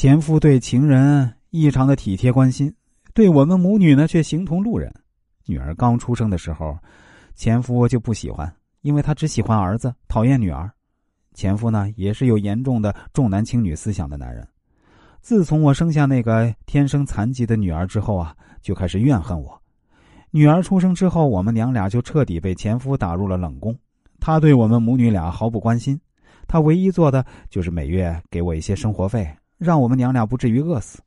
前夫对情人异常的体贴关心，对我们母女呢却形同路人。女儿刚出生的时候，前夫就不喜欢，因为他只喜欢儿子，讨厌女儿。前夫呢也是有严重的重男轻女思想的男人。自从我生下那个天生残疾的女儿之后啊，就开始怨恨我。女儿出生之后，我们娘俩就彻底被前夫打入了冷宫。他对我们母女俩毫不关心，他唯一做的就是每月给我一些生活费，让我们娘俩不至于饿死。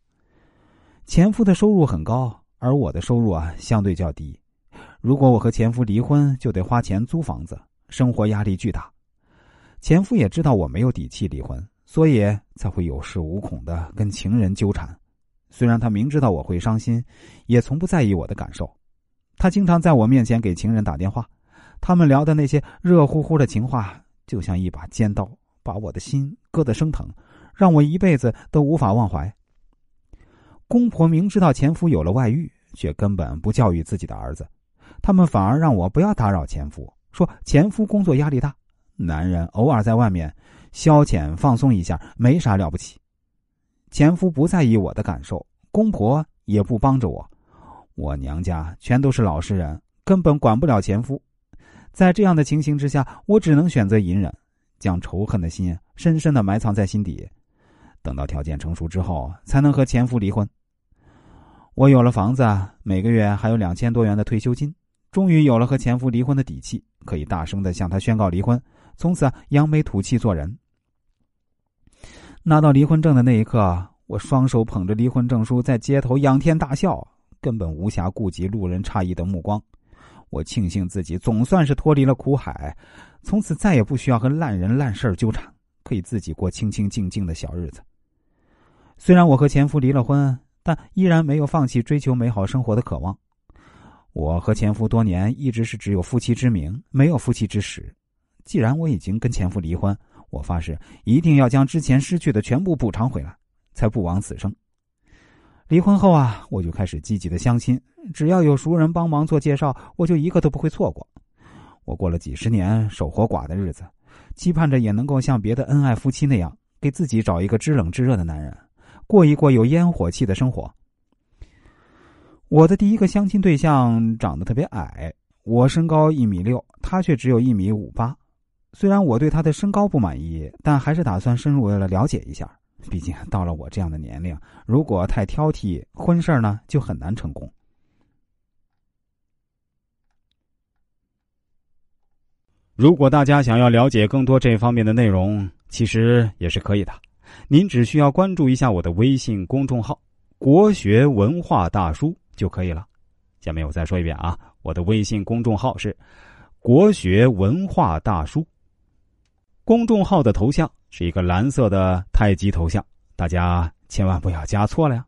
前夫的收入很高，而我的收入啊相对较低。如果我和前夫离婚，就得花钱租房子，生活压力巨大。前夫也知道我没有底气离婚，所以才会有恃无恐的跟情人纠缠。虽然他明知道我会伤心，也从不在意我的感受。他经常在我面前给情人打电话。他们聊的那些热乎乎的情话，就像一把尖刀，把我的心割得生疼，让我一辈子都无法忘怀。公婆明知道前夫有了外遇，却根本不教育自己的儿子，他们反而让我不要打扰前夫，说前夫工作压力大，男人偶尔在外面消遣放松一下没啥了不起。前夫不在意我的感受，公婆也不帮着我，我娘家全都是老实人，根本管不了前夫。在这样的情形之下，我只能选择隐忍，将仇恨的心深深的埋藏在心底，等到条件成熟之后，才能和前夫离婚。我有了房子，每个月还有两千多元的退休金，终于有了和前夫离婚的底气，可以大声的向他宣告离婚，从此扬眉吐气做人。拿到离婚证的那一刻，我双手捧着离婚证书，在街头仰天大笑，根本无暇顾及路人诧异的目光。我庆幸自己总算是脱离了苦海，从此再也不需要和烂人烂事纠缠，可以自己过清清静静的小日子。虽然我和前夫离了婚，但依然没有放弃追求美好生活的渴望。我和前夫多年一直是只有夫妻之名，没有夫妻之实。既然我已经跟前夫离婚，我发誓一定要将之前失去的全部补偿回来，才不枉此生。离婚后啊，我就开始积极的相亲，只要有熟人帮忙做介绍，我就一个都不会错过。我过了几十年守活寡的日子，期盼着也能够像别的恩爱夫妻那样，给自己找一个知冷知热的男人，过一过有烟火气的生活。我的第一个相亲对象长得特别矮，我身高一米六，他却只有一米五八。虽然我对他的身高不满意，但还是打算深入的了解一下。毕竟到了我这样的年龄，如果太挑剔，婚事呢就很难成功。如果大家想要了解更多这方面的内容，其实也是可以的。您只需要关注一下我的微信公众号“国学文化大叔”就可以了。下面我再说一遍啊，我的微信公众号是“国学文化大叔”。公众号的头像是一个蓝色的太极头像，大家千万不要加错了呀。